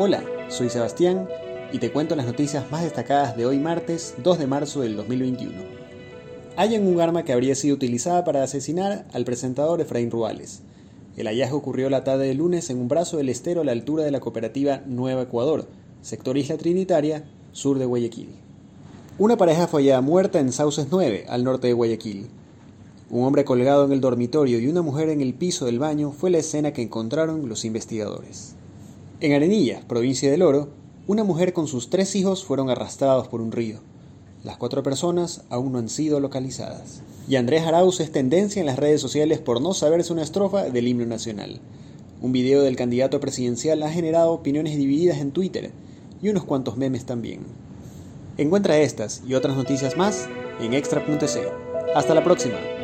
Hola, soy Sebastián y te cuento las noticias más destacadas de hoy martes 2 de marzo del 2021. Hallan un arma que habría sido utilizada para asesinar al presentador Efraín Ruales. El hallazgo ocurrió la tarde de lunes en un brazo del estero a la altura de la cooperativa Nueva Ecuador, sector Isla Trinitaria, sur de Guayaquil. Una pareja fue hallada muerta en Sauces 9, al norte de Guayaquil. Un hombre colgado en el dormitorio y una mujer en el piso del baño fue la escena que encontraron los investigadores. En Arenilla, provincia del Oro, una mujer con sus tres hijos fueron arrastrados por un río. Las cuatro personas aún no han sido localizadas. Y Andrés Arauz es tendencia en las redes sociales por no saberse una estrofa del himno nacional. Un video del candidato presidencial ha generado opiniones divididas en Twitter y unos cuantos memes también. Encuentra estas y otras noticias más en extra.co. Hasta la próxima.